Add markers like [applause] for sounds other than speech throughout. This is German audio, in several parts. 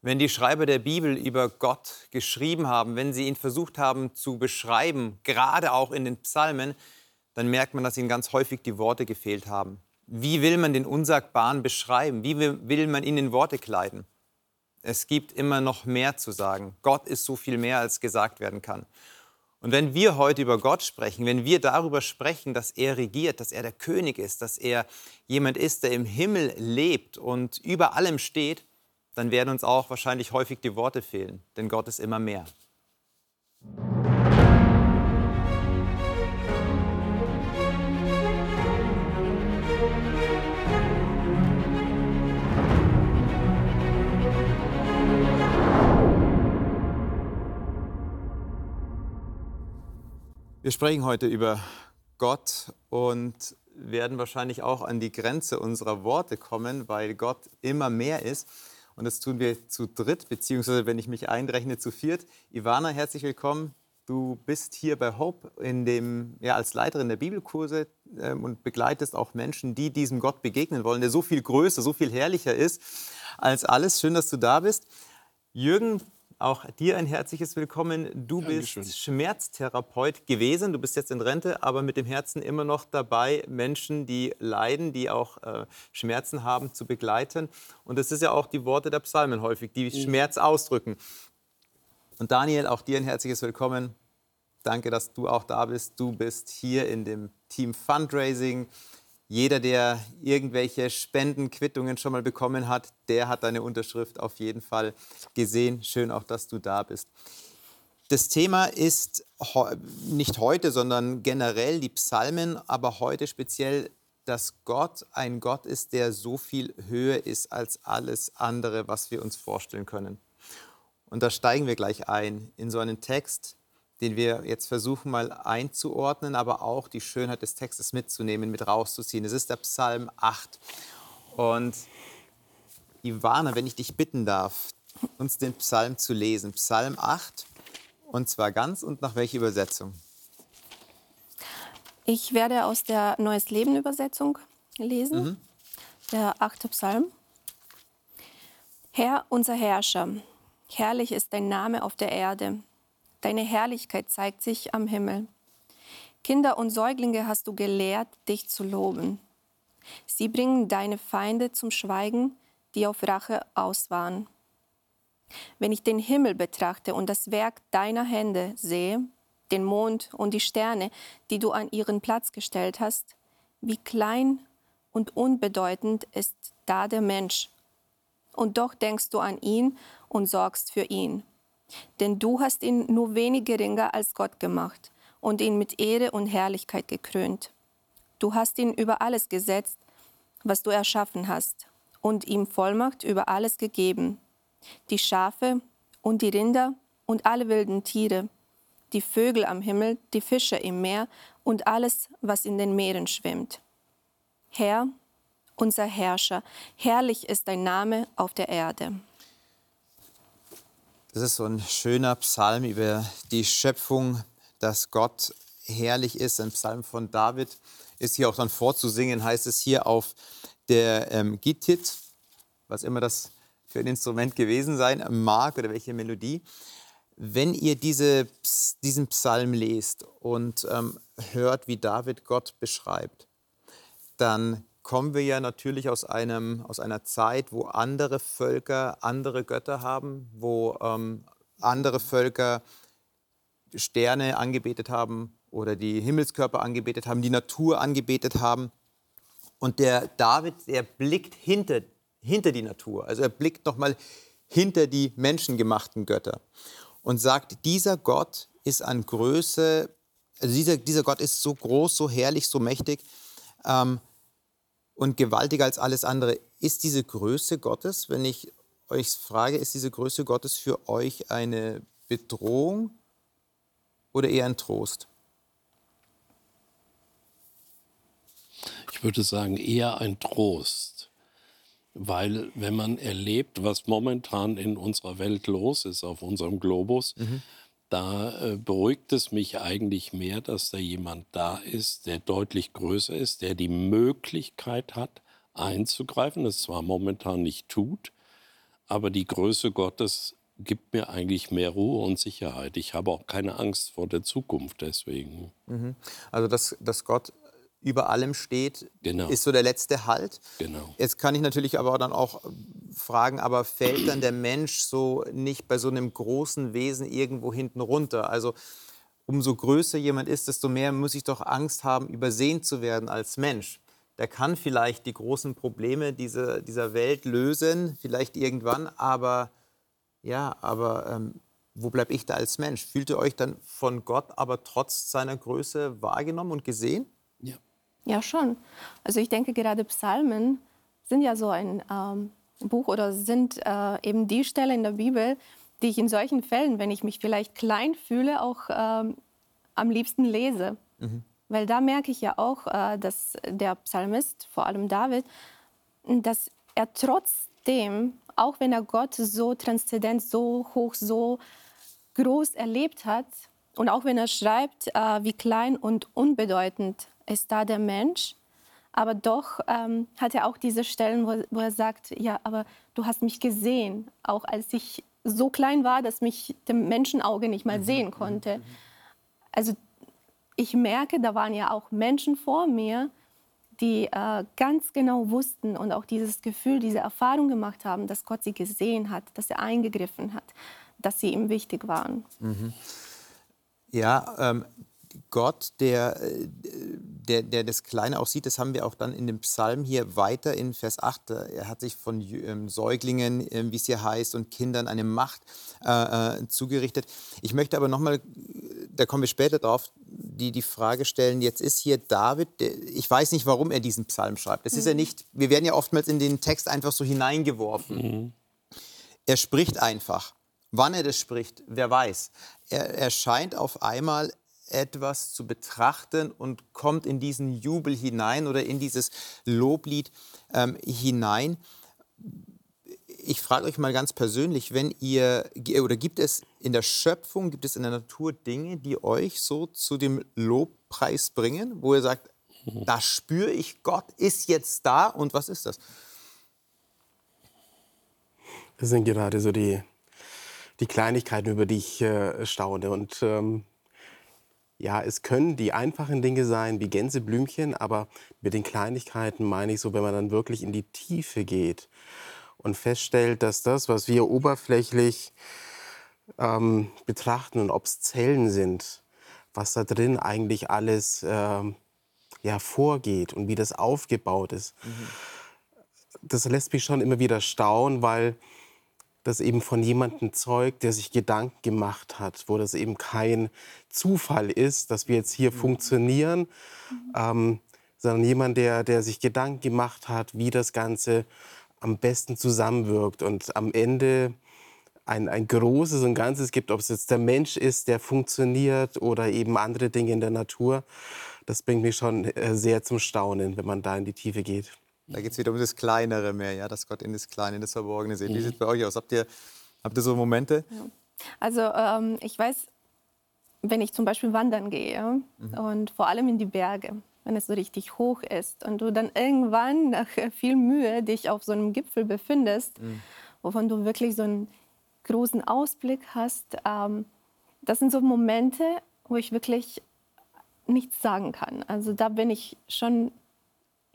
Wenn die Schreiber der Bibel über Gott geschrieben haben, wenn sie ihn versucht haben zu beschreiben, gerade auch in den Psalmen, dann merkt man, dass ihnen ganz häufig die Worte gefehlt haben. Wie will man den Unsagbaren beschreiben? Wie will man ihn in Worte kleiden? Es gibt immer noch mehr zu sagen. Gott ist so viel mehr, als gesagt werden kann. Und wenn wir heute über Gott sprechen, wenn wir darüber sprechen, dass er regiert, dass er der König ist, dass er jemand ist, der im Himmel lebt und über allem steht, dann werden uns auch wahrscheinlich häufig die Worte fehlen, denn Gott ist immer mehr. Wir sprechen heute über Gott und werden wahrscheinlich auch an die Grenze unserer Worte kommen, weil Gott immer mehr ist. Und das tun wir zu dritt, beziehungsweise wenn ich mich einrechne, zu viert. Ivana, herzlich willkommen. Du bist hier bei Hope in dem, ja, als Leiterin der Bibelkurse ähm, und begleitest auch Menschen, die diesem Gott begegnen wollen, der so viel größer, so viel herrlicher ist als alles. Schön, dass du da bist. Jürgen, auch dir ein herzliches Willkommen. Du Dankeschön. bist Schmerztherapeut gewesen. Du bist jetzt in Rente, aber mit dem Herzen immer noch dabei, Menschen, die leiden, die auch äh, Schmerzen haben, zu begleiten. Und das ist ja auch die Worte der Psalmen häufig, die mhm. Schmerz ausdrücken. Und Daniel, auch dir ein herzliches Willkommen. Danke, dass du auch da bist. Du bist hier in dem Team Fundraising jeder, der irgendwelche Spendenquittungen schon mal bekommen hat, der hat deine Unterschrift auf jeden Fall gesehen. Schön auch, dass du da bist. Das Thema ist nicht heute, sondern generell die Psalmen, aber heute speziell, dass Gott ein Gott ist, der so viel höher ist als alles andere, was wir uns vorstellen können. Und da steigen wir gleich ein in so einen Text, den wir jetzt versuchen mal einzuordnen, aber auch die Schönheit des Textes mitzunehmen, mit rauszuziehen. Es ist der Psalm 8. Und Ivana, wenn ich dich bitten darf, uns den Psalm zu lesen. Psalm 8, und zwar ganz und nach welcher Übersetzung? Ich werde aus der Neues Leben Übersetzung lesen, mhm. der achte Psalm. Herr, unser Herrscher, herrlich ist dein Name auf der Erde Deine Herrlichkeit zeigt sich am Himmel. Kinder und Säuglinge hast du gelehrt, dich zu loben. Sie bringen deine Feinde zum Schweigen, die auf Rache aus waren. Wenn ich den Himmel betrachte und das Werk deiner Hände sehe, den Mond und die Sterne, die du an ihren Platz gestellt hast, wie klein und unbedeutend ist da der Mensch. Und doch denkst du an ihn und sorgst für ihn. Denn du hast ihn nur wenig geringer als Gott gemacht und ihn mit Ehre und Herrlichkeit gekrönt. Du hast ihn über alles gesetzt, was du erschaffen hast, und ihm Vollmacht über alles gegeben. Die Schafe und die Rinder und alle wilden Tiere, die Vögel am Himmel, die Fische im Meer und alles, was in den Meeren schwimmt. Herr, unser Herrscher, herrlich ist dein Name auf der Erde. Das ist so ein schöner Psalm über die Schöpfung, dass Gott herrlich ist. Ein Psalm von David ist hier auch dann vorzusingen, heißt es hier auf der ähm, Gittit, was immer das für ein Instrument gewesen sein mag oder welche Melodie. Wenn ihr diese, diesen Psalm lest und ähm, hört, wie David Gott beschreibt, dann kommen wir ja natürlich aus, einem, aus einer Zeit, wo andere Völker andere Götter haben, wo ähm, andere Völker Sterne angebetet haben oder die Himmelskörper angebetet haben, die Natur angebetet haben. Und der David, der blickt hinter, hinter die Natur, also er blickt nochmal hinter die menschengemachten Götter und sagt, dieser Gott ist an Größe, also dieser, dieser Gott ist so groß, so herrlich, so mächtig, ähm, und gewaltiger als alles andere. Ist diese Größe Gottes, wenn ich euch frage, ist diese Größe Gottes für euch eine Bedrohung oder eher ein Trost? Ich würde sagen, eher ein Trost. Weil wenn man erlebt, was momentan in unserer Welt los ist, auf unserem Globus, mhm da äh, beruhigt es mich eigentlich mehr, dass da jemand da ist, der deutlich größer ist, der die Möglichkeit hat, einzugreifen, das zwar momentan nicht tut, aber die Größe Gottes gibt mir eigentlich mehr Ruhe und Sicherheit. Ich habe auch keine Angst vor der Zukunft deswegen. Mhm. Also, dass, dass Gott über allem steht, Genau. ist so der letzte Halt. Genau. Jetzt kann ich natürlich aber dann auch fragen, aber fällt dann der Mensch so nicht bei so einem großen Wesen irgendwo hinten runter? Also umso größer jemand ist, desto mehr muss ich doch Angst haben, übersehen zu werden als Mensch. Der kann vielleicht die großen Probleme dieser, dieser Welt lösen, vielleicht irgendwann, aber ja, aber ähm, wo bleibe ich da als Mensch? Fühlt ihr euch dann von Gott aber trotz seiner Größe wahrgenommen und gesehen? Ja. Schon. Also ich denke, gerade Psalmen sind ja so ein ähm, Buch oder sind äh, eben die Stelle in der Bibel, die ich in solchen Fällen, wenn ich mich vielleicht klein fühle, auch ähm, am liebsten lese. Weil da merke ich ja auch, äh, dass der Psalmist, vor allem David, dass er trotzdem, auch wenn er Gott so transzendent, so hoch, so groß erlebt hat, und auch wenn er schreibt, äh, wie klein und unbedeutend ist da der Mensch, aber doch ähm, hat er auch diese Stellen, wo, wo er sagt, ja, aber du hast mich gesehen, auch als ich so klein war, dass mich dem Menschenauge nicht mal sehen konnte. Also ich merke, da waren ja auch Menschen vor mir, die äh, ganz genau wussten und auch dieses Gefühl, diese Erfahrung gemacht haben, dass Gott sie gesehen hat, dass er eingegriffen hat, dass sie ihm wichtig waren. Ja, ähm, Gott, der, äh, der, der das Kleine auch sieht, das haben wir auch dann in dem Psalm hier weiter in Vers 8. Er hat sich von ähm, Säuglingen, ähm, wie es hier heißt, und Kindern eine Macht äh, äh, zugerichtet. Ich möchte aber nochmal, da kommen wir später drauf, die, die Frage stellen, jetzt ist hier David, der, ich weiß nicht, warum er diesen Psalm schreibt. Das ist ja nicht, wir werden ja oftmals in den Text einfach so hineingeworfen. Er spricht einfach. Wann er das spricht, wer weiß. Er, er scheint auf einmal etwas zu betrachten und kommt in diesen Jubel hinein oder in dieses Loblied ähm, hinein. Ich frage euch mal ganz persönlich, wenn ihr oder gibt es in der Schöpfung, gibt es in der Natur Dinge, die euch so zu dem Lobpreis bringen, wo ihr sagt, da spüre ich, Gott ist jetzt da und was ist das? Das sind gerade so die, die Kleinigkeiten, über die ich äh, staune. Und ähm, ja, es können die einfachen Dinge sein, wie Gänseblümchen, aber mit den Kleinigkeiten meine ich so, wenn man dann wirklich in die Tiefe geht und feststellt, dass das, was wir oberflächlich ähm, betrachten und ob es Zellen sind, was da drin eigentlich alles ähm, ja, vorgeht und wie das aufgebaut ist. Das lässt mich schon immer wieder staunen, weil das eben von jemandem zeugt, der sich Gedanken gemacht hat, wo das eben kein Zufall ist, dass wir jetzt hier funktionieren, ähm, sondern jemand, der, der sich Gedanken gemacht hat, wie das Ganze am besten zusammenwirkt und am Ende ein, ein großes und Ganzes gibt, ob es jetzt der Mensch ist, der funktioniert oder eben andere Dinge in der Natur. Das bringt mich schon äh, sehr zum Staunen, wenn man da in die Tiefe geht. Da geht es wieder um das Kleinere mehr, ja, dass Gott in das Kleine, in das Verborgene sieht. Wie sieht es bei euch aus? Habt ihr, habt ihr so Momente? Also ähm, ich weiß, wenn ich zum Beispiel wandern gehe und vor allem in die Berge, wenn es so richtig hoch ist und du dann irgendwann nach viel Mühe dich auf so einem Gipfel befindest, wovon du wirklich so einen großen Ausblick hast, ähm, das sind so Momente, wo ich wirklich nichts sagen kann. Also da bin ich schon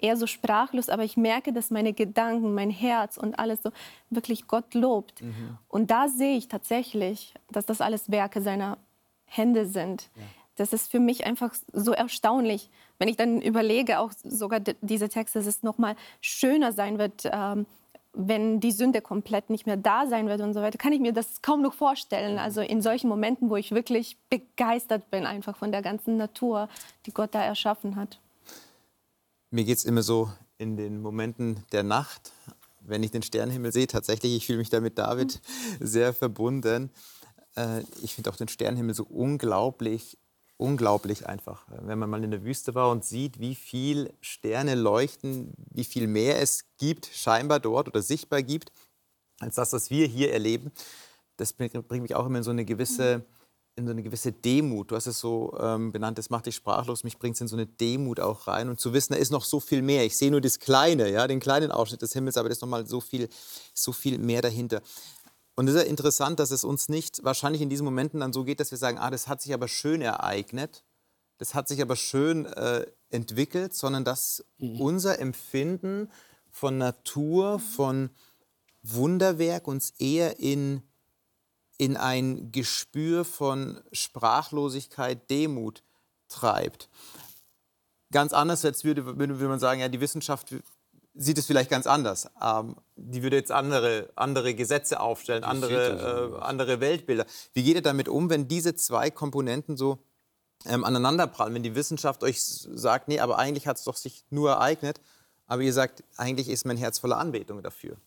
eher so sprachlos, aber ich merke, dass meine Gedanken, mein Herz und alles so wirklich Gott lobt. Und da sehe ich tatsächlich, dass das alles Werke seiner Hände sind. Das ist für mich einfach so erstaunlich, wenn ich dann überlege, auch sogar diese Texte, dass es noch mal schöner sein wird, ähm, wenn die Sünde komplett nicht mehr da sein wird und so weiter, kann ich mir das kaum noch vorstellen. Also in solchen Momenten, wo ich wirklich begeistert bin einfach von der ganzen Natur, die Gott da erschaffen hat. Mir geht es immer so in den Momenten der Nacht, wenn ich den Sternenhimmel sehe. Tatsächlich, ich fühle mich da mit David [laughs] sehr verbunden. Äh, ich finde auch den Sternenhimmel so unglaublich, unglaublich einfach. Wenn man mal in der Wüste war und sieht, wie viel Sterne leuchten, wie viel mehr es gibt, scheinbar dort oder sichtbar gibt, als das, was wir hier erleben, das bringt mich auch immer in so eine gewisse in so eine gewisse Demut. Du hast es so ähm, benannt, das macht dich sprachlos, mich bringt es in so eine Demut auch rein. Und zu wissen, da ist noch so viel mehr. Ich sehe nur das Kleine, ja, den kleinen Ausschnitt des Himmels, aber da ist noch mal so viel, so viel mehr dahinter. Und es ist ja interessant, dass es uns nicht wahrscheinlich in diesen Momenten dann so geht, dass wir sagen, ah, das hat sich aber schön ereignet, das hat sich aber schön äh, entwickelt, sondern dass mhm. unser Empfinden von Natur, von Wunderwerk uns eher in in ein Gespür von Sprachlosigkeit, Demut treibt. Ganz anders als würde, würde man sagen, ja, die Wissenschaft sieht es vielleicht ganz anders. Ähm, die würde jetzt andere, andere Gesetze aufstellen, andere, äh, andere Weltbilder. Wie geht ihr damit um, wenn diese zwei Komponenten so ähm, aneinanderprallen? Wenn die Wissenschaft euch sagt, nee, aber eigentlich hat es doch sich nur ereignet, aber ihr sagt, eigentlich ist mein Herz voller Anbetung dafür.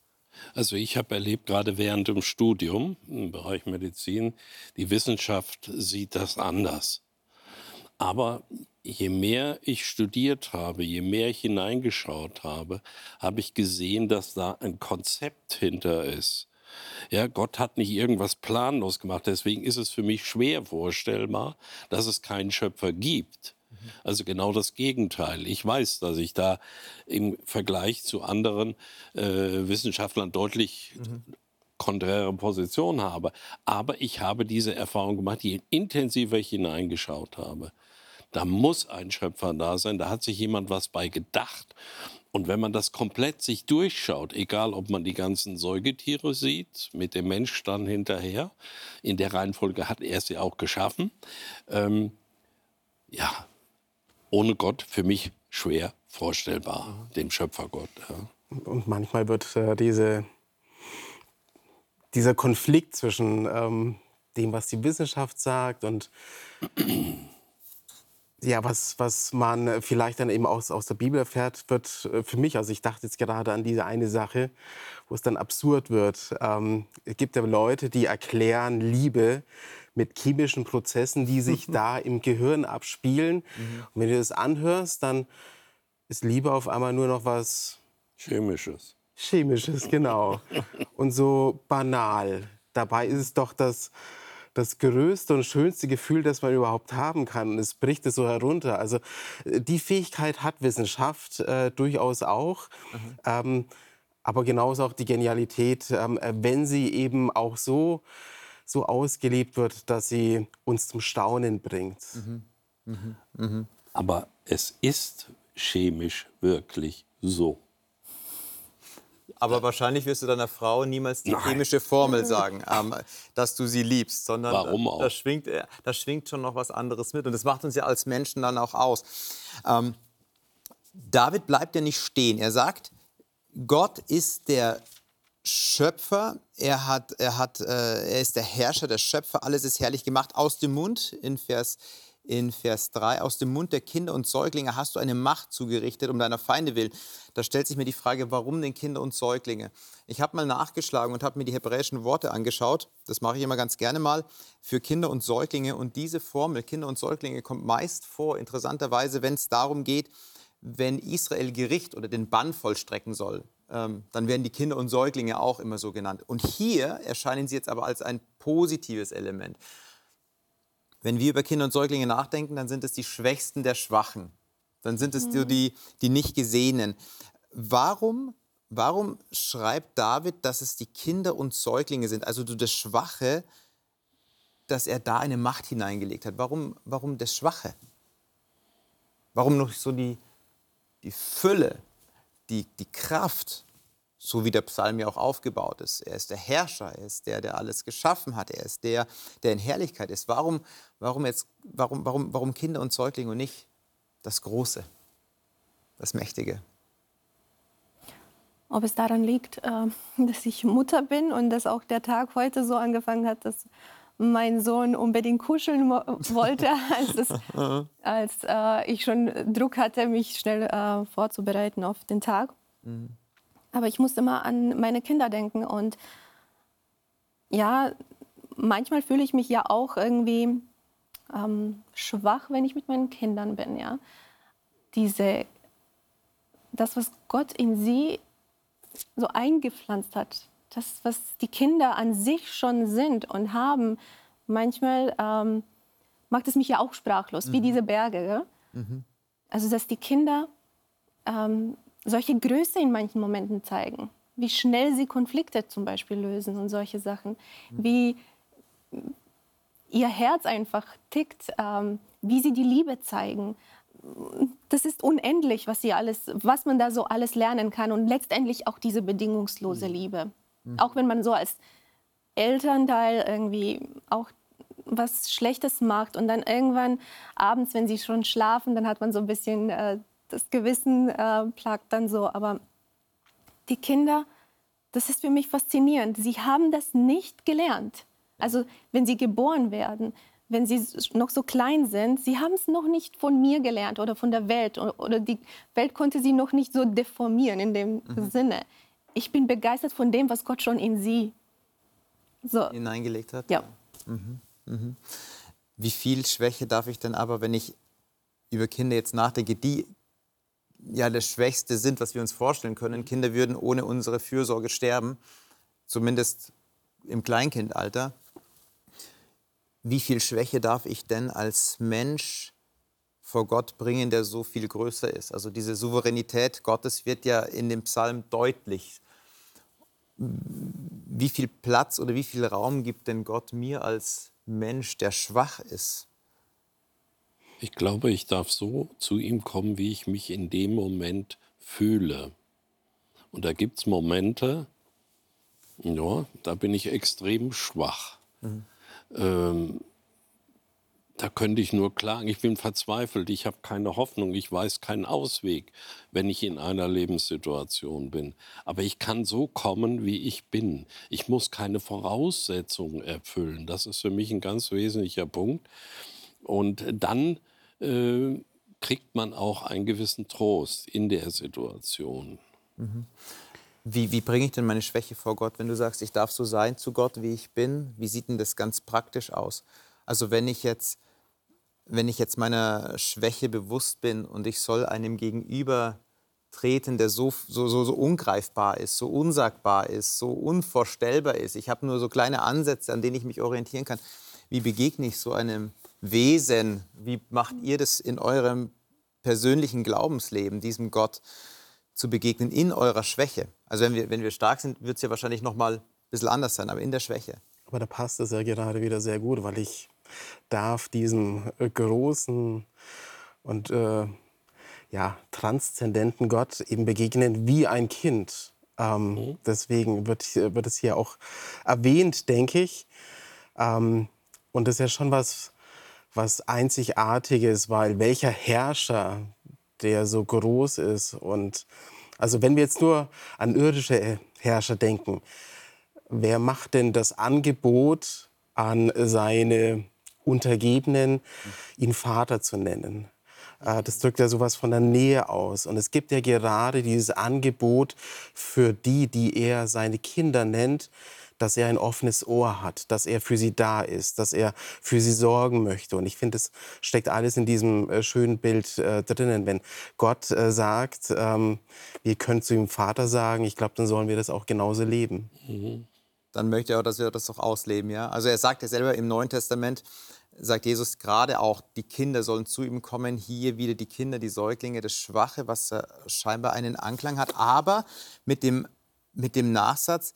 Also ich habe erlebt, gerade während dem Studium im Bereich Medizin, die Wissenschaft sieht das anders. Aber je mehr ich studiert habe, je mehr ich hineingeschaut habe, habe ich gesehen, dass da ein Konzept hinter ist. Ja, Gott hat nicht irgendwas planlos gemacht. Deswegen ist es für mich schwer vorstellbar, dass es keinen Schöpfer gibt. Also genau das Gegenteil. Ich weiß, dass ich da im Vergleich zu anderen äh, Wissenschaftlern deutlich mhm. konträre Position habe. Aber ich habe diese Erfahrung gemacht, je intensiver ich hineingeschaut habe. Da muss ein Schöpfer da sein, da hat sich jemand was bei gedacht. Und wenn man das komplett sich durchschaut, egal ob man die ganzen Säugetiere sieht, mit dem Mensch dann hinterher, in der Reihenfolge hat er sie auch geschaffen, ähm, ja, ohne Gott für mich schwer vorstellbar, dem Schöpfergott. Ja. Und manchmal wird äh, diese, dieser Konflikt zwischen ähm, dem, was die Wissenschaft sagt und [clears throat] ja, was, was man vielleicht dann eben aus, aus der Bibel erfährt, wird äh, für mich, also ich dachte jetzt gerade an diese eine Sache, wo es dann absurd wird. Ähm, es gibt ja Leute, die erklären Liebe mit chemischen Prozessen, die sich da im Gehirn abspielen. Mhm. Und wenn du das anhörst, dann ist Liebe auf einmal nur noch was Chemisches. Chemisches, genau. [laughs] und so banal. Dabei ist es doch das, das größte und schönste Gefühl, das man überhaupt haben kann. Und es bricht es so herunter. Also äh, die Fähigkeit hat Wissenschaft äh, durchaus auch. Mhm. Ähm, aber genauso auch die Genialität, ähm, wenn sie eben auch so so ausgelebt wird, dass sie uns zum Staunen bringt. Mhm. Mhm. Mhm. Aber es ist chemisch wirklich so. Aber wahrscheinlich wirst du deiner Frau niemals die Nein. chemische Formel sagen, ähm, dass du sie liebst, sondern Warum auch? Da, schwingt, da schwingt schon noch was anderes mit. Und das macht uns ja als Menschen dann auch aus. Ähm, David bleibt ja nicht stehen. Er sagt, Gott ist der Schöpfer, er, hat, er, hat, äh, er ist der Herrscher, der Schöpfer, alles ist herrlich gemacht. Aus dem Mund, in Vers, in Vers 3, aus dem Mund der Kinder und Säuglinge hast du eine Macht zugerichtet, um deiner Feinde willen. Da stellt sich mir die Frage, warum denn Kinder und Säuglinge? Ich habe mal nachgeschlagen und habe mir die hebräischen Worte angeschaut. Das mache ich immer ganz gerne mal für Kinder und Säuglinge. Und diese Formel, Kinder und Säuglinge, kommt meist vor, interessanterweise, wenn es darum geht, wenn Israel Gericht oder den Bann vollstrecken soll dann werden die Kinder und Säuglinge auch immer so genannt. Und hier erscheinen sie jetzt aber als ein positives Element. Wenn wir über Kinder und Säuglinge nachdenken, dann sind es die Schwächsten der Schwachen. Dann sind es mhm. die, die nicht Gesehenen. Warum, warum schreibt David, dass es die Kinder und Säuglinge sind, also das Schwache, dass er da eine Macht hineingelegt hat? Warum, warum das Schwache? Warum noch so die, die Fülle? Die, die Kraft, so wie der Psalm ja auch aufgebaut ist. Er ist der Herrscher, er ist der, der alles geschaffen hat, er ist der, der in Herrlichkeit ist. Warum, warum, jetzt, warum, warum, warum Kinder und Säuglinge und nicht das Große, das Mächtige? Ob es daran liegt, äh, [laughs] dass ich Mutter bin und dass auch der Tag heute so angefangen hat, dass mein Sohn unbedingt kuscheln wollte, [laughs] als, es, als äh, ich schon Druck hatte, mich schnell äh, vorzubereiten auf den Tag. Mhm. Aber ich musste immer an meine Kinder denken. Und ja, manchmal fühle ich mich ja auch irgendwie ähm, schwach, wenn ich mit meinen Kindern bin. Ja? Diese, das, was Gott in sie so eingepflanzt hat, das, was die Kinder an sich schon sind und haben, manchmal ähm, macht es mich ja auch sprachlos, mhm. wie diese Berge. Mhm. Also, dass die Kinder ähm, solche Größe in manchen Momenten zeigen, wie schnell sie Konflikte zum Beispiel lösen und solche Sachen, mhm. wie ihr Herz einfach tickt, ähm, wie sie die Liebe zeigen. Das ist unendlich, was, sie alles, was man da so alles lernen kann und letztendlich auch diese bedingungslose mhm. Liebe. Mhm. Auch wenn man so als Elternteil irgendwie auch was Schlechtes macht und dann irgendwann abends, wenn sie schon schlafen, dann hat man so ein bisschen äh, das Gewissen äh, plagt dann so. Aber die Kinder, das ist für mich faszinierend. Sie haben das nicht gelernt. Also wenn sie geboren werden, wenn sie noch so klein sind, sie haben es noch nicht von mir gelernt oder von der Welt oder die Welt konnte sie noch nicht so deformieren in dem mhm. Sinne. Ich bin begeistert von dem, was Gott schon in sie so. hineingelegt hat. Ja. Mhm. Mhm. Wie viel Schwäche darf ich denn aber, wenn ich über Kinder jetzt nachdenke, die ja das Schwächste sind, was wir uns vorstellen können. Kinder würden ohne unsere Fürsorge sterben, zumindest im Kleinkindalter wie viel Schwäche darf ich denn als Mensch vor Gott bringen, der so viel größer ist? Also diese Souveränität Gottes wird ja in dem Psalm deutlich. Wie viel Platz oder wie viel Raum gibt denn Gott mir als Mensch, der schwach ist? Ich glaube, ich darf so zu ihm kommen, wie ich mich in dem Moment fühle. Und da gibt es Momente, ja, da bin ich extrem schwach. Mhm. Ähm, da könnte ich nur klagen, ich bin verzweifelt, ich habe keine Hoffnung, ich weiß keinen Ausweg, wenn ich in einer Lebenssituation bin. Aber ich kann so kommen, wie ich bin. Ich muss keine Voraussetzungen erfüllen. Das ist für mich ein ganz wesentlicher Punkt. Und dann äh, kriegt man auch einen gewissen Trost in der Situation. Mhm. Wie, wie bringe ich denn meine Schwäche vor Gott, wenn du sagst, ich darf so sein zu Gott, wie ich bin? Wie sieht denn das ganz praktisch aus? Also wenn ich jetzt, wenn ich jetzt meiner Schwäche bewusst bin und ich soll einem Gegenüber treten, der so, so, so, so ungreifbar ist, so unsagbar ist, so unvorstellbar ist. Ich habe nur so kleine Ansätze, an denen ich mich orientieren kann. Wie begegne ich so einem Wesen? Wie macht ihr das in eurem persönlichen Glaubensleben, diesem Gott? zu begegnen in eurer Schwäche. Also wenn wir, wenn wir stark sind, wird es ja wahrscheinlich noch mal ein bisschen anders sein, aber in der Schwäche. Aber da passt es ja gerade wieder sehr gut, weil ich darf diesem äh, großen und äh, ja, transzendenten Gott eben begegnen wie ein Kind. Ähm, mhm. Deswegen wird, wird es hier auch erwähnt, denke ich. Ähm, und das ist ja schon was, was Einzigartiges, weil welcher Herrscher der so groß ist. Und also wenn wir jetzt nur an irdische Herrscher denken, wer macht denn das Angebot an seine Untergebenen, ihn Vater zu nennen? Äh, das drückt ja sowas von der Nähe aus. Und es gibt ja gerade dieses Angebot für die, die er seine Kinder nennt, dass er ein offenes Ohr hat, dass er für sie da ist, dass er für sie sorgen möchte. Und ich finde, es steckt alles in diesem äh, schönen Bild äh, drinnen. Wenn Gott äh, sagt, ähm, wir können zu ihm Vater sagen, ich glaube, dann sollen wir das auch genauso leben. Mhm. Dann möchte er auch, dass wir das auch ausleben. Ja? Also er sagt ja selber im Neuen Testament, sagt Jesus gerade auch, die Kinder sollen zu ihm kommen. Hier wieder die Kinder, die Säuglinge, das Schwache, was scheinbar einen Anklang hat. Aber mit dem, mit dem Nachsatz,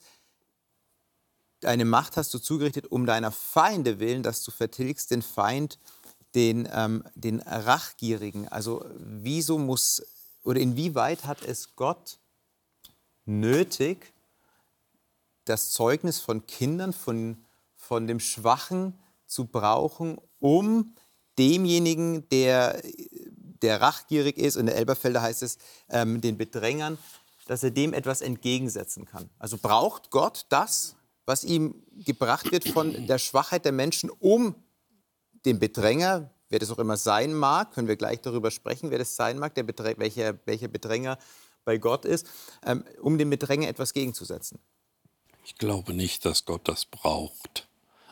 Deine Macht hast du zugerichtet um deiner Feinde willen, dass du vertilgst den Feind, den, ähm, den Rachgierigen. Also wieso muss oder inwieweit hat es Gott nötig, das Zeugnis von Kindern, von, von dem Schwachen zu brauchen, um demjenigen, der, der rachgierig ist, in der Elberfelder heißt es, ähm, den Bedrängern, dass er dem etwas entgegensetzen kann. Also braucht Gott das, was ihm gebracht wird von der Schwachheit der Menschen, um den Bedränger, wer das auch immer sein mag, können wir gleich darüber sprechen, wer das sein mag, der Bedränger, welcher, welcher Bedränger bei Gott ist, ähm, um dem Bedränger etwas gegenzusetzen. Ich glaube nicht, dass Gott das braucht.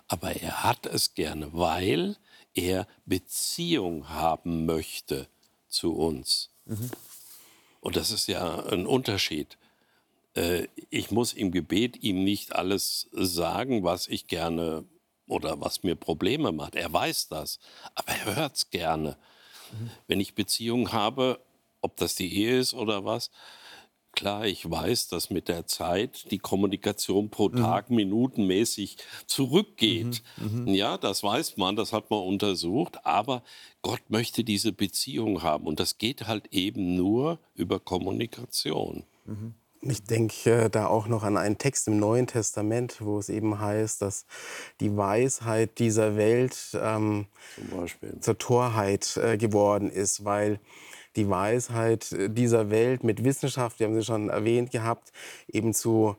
Aber er hat es gerne, weil er Beziehung haben möchte zu uns. Mhm. Und das ist ja ein Unterschied. Äh, ich muss im Gebet ihm nicht alles sagen, was ich gerne oder was mir Probleme macht. Er weiß das, aber er hört es gerne. Mhm. Wenn ich Beziehungen habe, ob das die Ehe ist oder was, klar, ich weiß, dass mit der Zeit die Kommunikation pro mhm. Tag mhm. minutenmäßig zurückgeht. Mhm. Mhm. Ja, das weiß man, das hat man untersucht, aber Gott möchte diese Beziehung haben und das geht halt eben nur über Kommunikation. Mhm. Ich denke äh, da auch noch an einen Text im Neuen Testament, wo es eben heißt, dass die Weisheit dieser Welt ähm, zur Torheit äh, geworden ist, weil die Weisheit äh, dieser Welt mit Wissenschaft, wir haben sie schon erwähnt gehabt, eben zu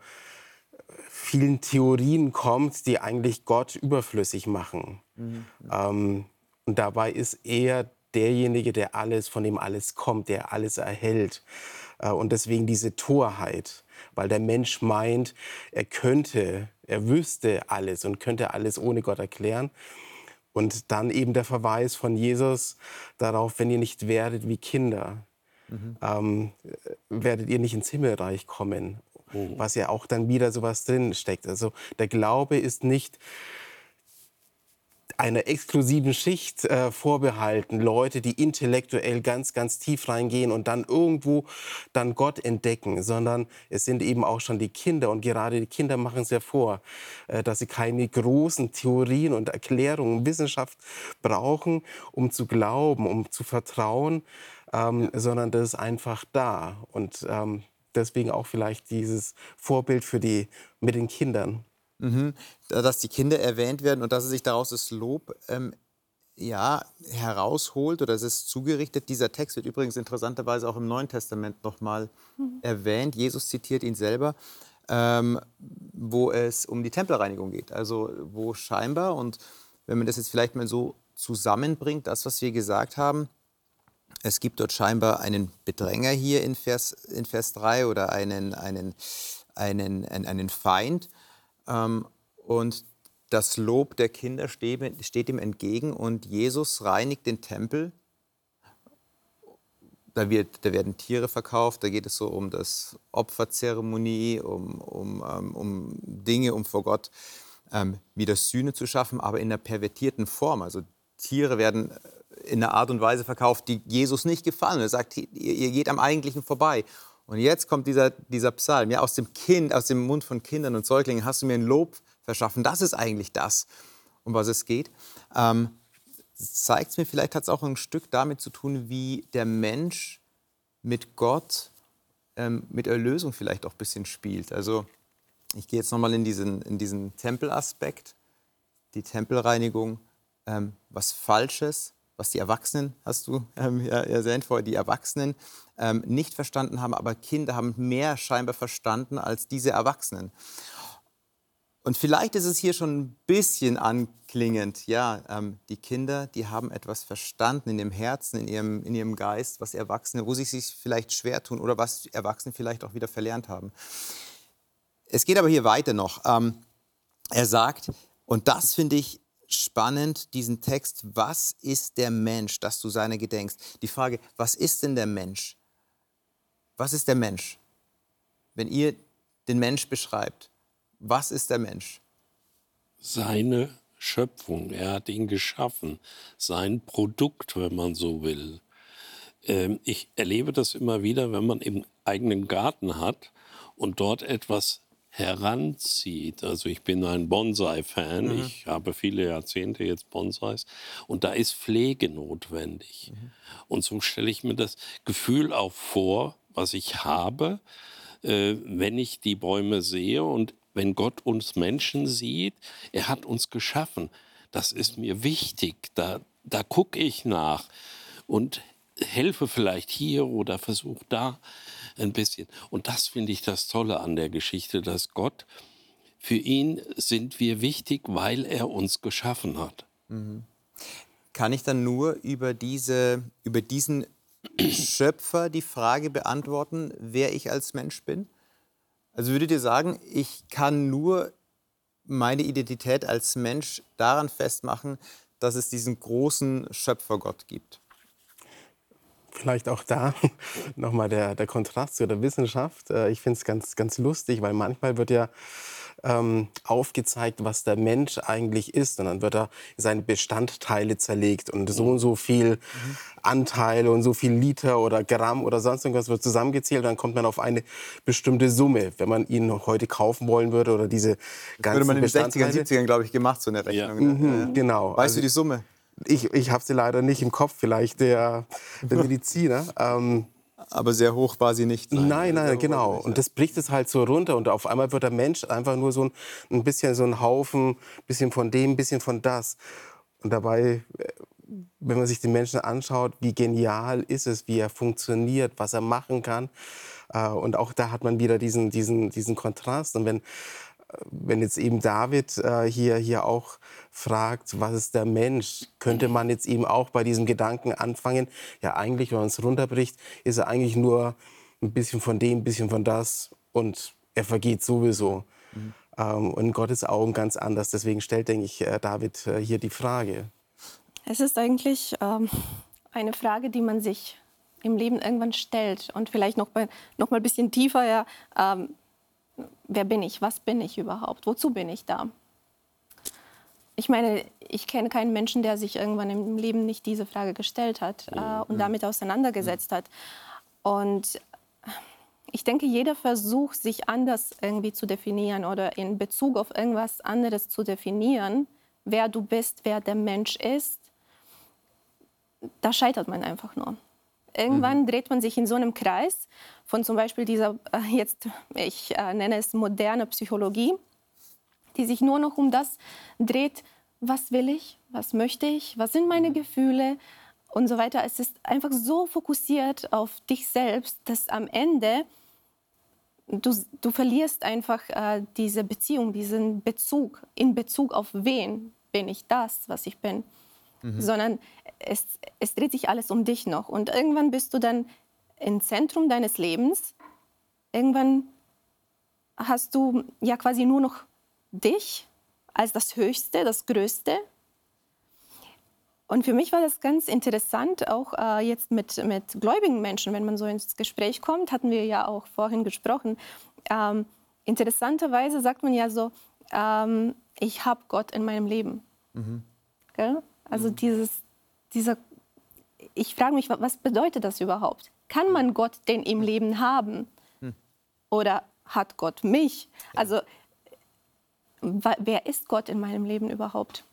vielen Theorien kommt, die eigentlich Gott überflüssig machen. Mhm. Ähm, und dabei ist er derjenige, der alles, von dem alles kommt, der alles erhält. Äh, und deswegen diese Torheit, weil der Mensch meint, er könnte, er wüsste alles und könnte alles ohne Gott erklären. Und dann eben der Verweis von Jesus darauf, wenn ihr nicht werdet wie Kinder, mhm. ähm, werdet ihr nicht ins Himmelreich kommen. Mhm. Was ja auch dann wieder sowas drin steckt. Also der Glaube ist nicht einer exklusiven Schicht äh, vorbehalten, Leute, die intellektuell ganz, ganz tief reingehen und dann irgendwo dann Gott entdecken, sondern es sind eben auch schon die Kinder. Und gerade die Kinder machen es ja vor, äh, dass sie keine großen Theorien und Erklärungen, Wissenschaft brauchen, um zu glauben, um zu vertrauen, ähm, sondern das ist einfach da. Und ähm, deswegen auch vielleicht dieses Vorbild für die mit den Kindern. Mhm. Dass die Kinder erwähnt werden und dass er sich daraus das Lob ähm, ja, herausholt oder es ist zugerichtet. Dieser Text wird übrigens interessanterweise auch im Neuen Testament nochmal mhm. erwähnt. Jesus zitiert ihn selber, ähm, wo es um die Tempelreinigung geht. Also wo scheinbar, und wenn man das jetzt vielleicht mal so zusammenbringt, das, was wir gesagt haben, es gibt dort scheinbar einen Bedränger hier in Vers, in Vers 3 oder einen, einen, einen, einen, einen Feind. Ähm, und das Lob der Kinder steht, ihm entgegen und Jesus reinigt den Tempel. Da, wird, da werden Tiere verkauft, da geht es so um das Opferzeremonie, um, um, ähm, um Dinge, um vor Gott ähm, wieder Sühne zu schaffen, aber in einer pervertierten Form. Also Tiere werden in einer Art und Weise verkauft, die Jesus nicht gefallen. Er sagt, ihr, ihr geht am Eigentlichen vorbei. Und jetzt kommt dieser, dieser Psalm. Ja, aus dem Kind, aus dem Mund von Kindern und Säuglingen hast du mir ein Lob verschaffen. Das ist eigentlich das, um was es geht. Ähm, zeigt es mir, vielleicht hat es auch ein Stück damit zu tun, wie der Mensch mit Gott, ähm, mit Erlösung vielleicht auch ein bisschen spielt. Also ich gehe jetzt nochmal in diesen, in diesen Tempelaspekt, die Tempelreinigung, ähm, was Falsches, was die Erwachsenen, hast du ähm, ja, erwähnt vorher, die Erwachsenen ähm, nicht verstanden haben, aber Kinder haben mehr scheinbar verstanden als diese Erwachsenen. Und vielleicht ist es hier schon ein bisschen anklingend, ja, ähm, die Kinder, die haben etwas verstanden in ihrem Herzen, in ihrem, in ihrem Geist, was Erwachsene, wo sie sich vielleicht schwer tun oder was Erwachsene vielleicht auch wieder verlernt haben. Es geht aber hier weiter noch. Ähm, er sagt, und das finde ich spannend, diesen Text, was ist der Mensch, dass du seine gedenkst? Die Frage, was ist denn der Mensch? Was ist der Mensch? Wenn ihr den Mensch beschreibt, was ist der Mensch? Seine Schöpfung, er hat ihn geschaffen, sein Produkt, wenn man so will. Ähm, ich erlebe das immer wieder, wenn man im eigenen Garten hat und dort etwas heranzieht. Also ich bin ein Bonsai-Fan. Mhm. Ich habe viele Jahrzehnte jetzt Bonsais und da ist Pflege notwendig. Mhm. Und so stelle ich mir das Gefühl auch vor, was ich habe, äh, wenn ich die Bäume sehe und wenn Gott uns Menschen sieht. Er hat uns geschaffen. Das ist mir wichtig. Da, da gucke ich nach und helfe vielleicht hier oder versuche da ein bisschen. Und das finde ich das Tolle an der Geschichte, dass Gott, für ihn sind wir wichtig, weil er uns geschaffen hat. Mhm. Kann ich dann nur über, diese, über diesen Schöpfer die Frage beantworten, wer ich als Mensch bin? Also würdet ihr sagen, ich kann nur meine Identität als Mensch daran festmachen, dass es diesen großen Schöpfergott gibt? Vielleicht auch da [laughs] nochmal der, der Kontrast zu der Wissenschaft. Äh, ich finde es ganz, ganz lustig, weil manchmal wird ja ähm, aufgezeigt, was der Mensch eigentlich ist. Und dann wird er in seine Bestandteile zerlegt und so und so viel Anteile und so viel Liter oder Gramm oder sonst irgendwas wird zusammengezählt. Dann kommt man auf eine bestimmte Summe, wenn man ihn heute kaufen wollen würde oder diese ganzen Würde man in den 60ern, Bestandteile. 70ern, glaube ich, gemacht, so eine Rechnung. Ja. ne? Mhm, Ja. genau. Weißt Also du die Summe? Ich ich habe sie leider nicht im Kopf, vielleicht der, der [laughs] Mediziner. Ähm, Aber sehr hoch war sie nicht. Nein, nein, genau. Und das bricht es halt so runter und auf einmal wird der Mensch einfach nur so ein, ein bisschen so ein Haufen, bisschen von dem, bisschen von das. Und dabei, äh, wenn man sich den Menschen anschaut, wie genial ist es, wie er funktioniert, was er machen kann. Äh, Und auch da hat man wieder diesen, diesen, diesen Kontrast. Und wenn, wenn jetzt eben David äh, hier, hier auch fragt, was ist der Mensch, könnte man jetzt eben auch bei diesem Gedanken anfangen, ja eigentlich, wenn man es runterbricht, ist er eigentlich nur ein bisschen von dem, ein bisschen von das und er vergeht sowieso. Ähm, und in Gottes Augen ganz anders. Deswegen stellt, denke ich, äh, David äh, hier die Frage. Es ist eigentlich ähm, eine Frage, die man sich im Leben irgendwann stellt und vielleicht noch mal, noch mal ein bisschen tiefer. Ja, ähm, wer bin ich? Was bin ich überhaupt? Wozu bin ich da? Ich meine, ich kenne keinen Menschen, der sich irgendwann im Leben nicht diese Frage gestellt hat äh, und damit auseinandergesetzt hat. Und ich denke, jeder Versuch, sich anders irgendwie zu definieren oder in Bezug auf irgendwas anderes zu definieren, wer du bist, wer der Mensch ist, da scheitert man einfach nur. Irgendwann dreht man sich in so einem Kreis von zum Beispiel dieser, äh, jetzt, ich äh, nenne es moderne Psychologie, die sich nur noch um das dreht, was will ich, was möchte ich, was sind meine Gefühle und so weiter. Es ist einfach so fokussiert auf dich selbst, dass am Ende du, du verlierst einfach äh, diese Beziehung, diesen Bezug, in Bezug auf wen bin ich das, was ich bin. Sondern es, es dreht sich alles um dich noch. Und irgendwann bist du dann im Zentrum deines Lebens. Irgendwann hast du ja quasi nur noch dich als das Höchste, das Größte. Und für mich war das ganz interessant, auch äh, jetzt mit, mit gläubigen Menschen, wenn man so ins Gespräch kommt, hatten wir ja auch vorhin gesprochen. Ähm, interessanterweise sagt man ja so, ähm, ich habe Gott in meinem Leben. Gell? Also dieses, dieser, ich frage mich, wa- was bedeutet das überhaupt? Kann man Gott denn im Leben haben? Oder hat Gott mich? Also wer ist Gott in meinem Leben überhaupt?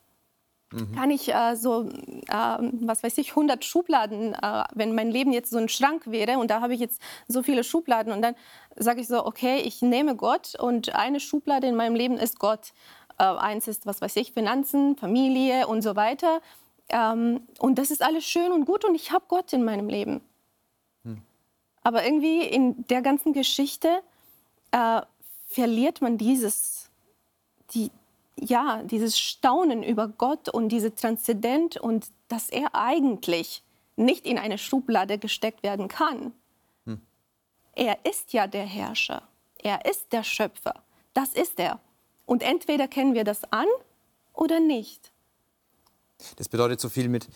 Kann ich äh, so, äh, was weiß ich, 100 Schubladen, äh, wenn mein Leben jetzt so ein Schrank wäre und da habe ich jetzt so viele Schubladen und dann sage ich so, okay, ich nehme Gott und eine Schublade in meinem Leben ist Gott. Äh, eins ist, was weiß ich, Finanzen, Familie und so weiter. Ähm, und das ist alles schön und gut und ich habe Gott in meinem Leben. Aber irgendwie in der ganzen Geschichte äh, verliert man dieses, die, ja, dieses Staunen über Gott und diese Transzendent und dass er eigentlich nicht in eine Schublade gesteckt werden kann. Er ist ja der Herrscher. Er ist der Schöpfer. Das ist er. Und entweder kennen wir das an oder nicht. Das bedeutet so viel mit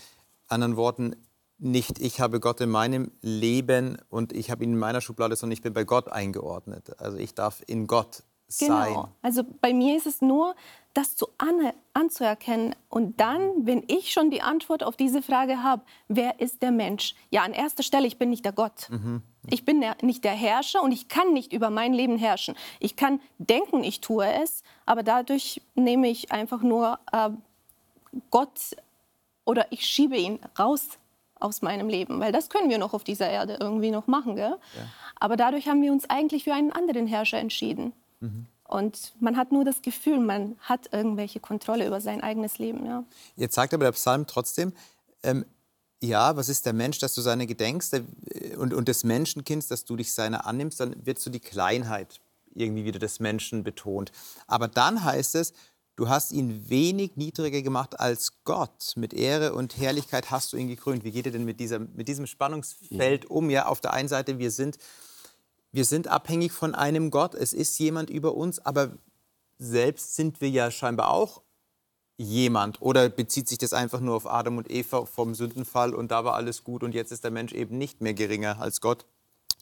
anderen Worten, nicht ich habe Gott in meinem Leben und ich habe ihn in meiner Schublade, sondern ich bin bei Gott eingeordnet. Also ich darf in Gott sein. Genau. Also bei mir ist es nur, das zu an, anzuerkennen. Und dann, wenn ich schon die Antwort auf diese Frage habe, wer ist der Mensch? Ja, an erster Stelle, ich bin nicht der Gott. Ich bin der, nicht der Herrscher und ich kann nicht über mein Leben herrschen. Ich kann denken, ich tue es, aber dadurch nehme ich einfach nur äh, Gott oder ich schiebe ihn raus aus meinem Leben, weil das können wir noch auf dieser Erde irgendwie noch machen. Gell? Aber dadurch haben wir uns eigentlich für einen anderen Herrscher entschieden. Und man hat nur das Gefühl, man hat irgendwelche Kontrolle über sein eigenes Leben. Ja. Jetzt sagt aber der Psalm trotzdem, ähm, ja, was ist der Mensch, dass du seine gedenkst äh, und, und des Menschenkinds, dass du dich seiner annimmst, dann wird so die Kleinheit irgendwie wieder des Menschen betont. Aber dann heißt es, du hast ihn wenig niedriger gemacht als Gott. Mit Ehre und Herrlichkeit hast du ihn gekrönt. Wie geht ihr denn mit, dieser, mit diesem Spannungsfeld um? Ja, auf der einen Seite, wir sind, wir sind abhängig von einem Gott, es ist jemand über uns, aber selbst sind wir ja scheinbar auch jemand? Oder bezieht sich das einfach nur auf Adam und Eva vom Sündenfall und da war alles gut und jetzt ist der Mensch eben nicht mehr geringer als Gott,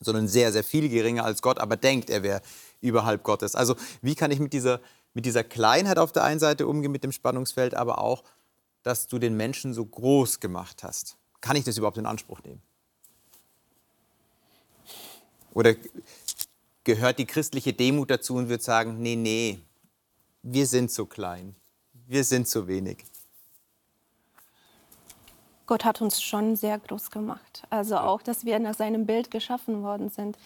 sondern sehr, sehr viel geringer als Gott, aber denkt, er wäre überhalb Gottes. Also wie kann ich mit dieser, mit dieser Kleinheit auf der einen Seite umgehen, mit dem Spannungsfeld, aber auch, dass du den Menschen so groß gemacht hast? Kann ich das überhaupt in Anspruch nehmen? Oder gehört die christliche Demut dazu und wird sagen, nee, nee, wir sind so klein, wir sind so wenig. Gott hat uns schon sehr groß gemacht. Also auch, dass wir nach seinem Bild geschaffen worden sind,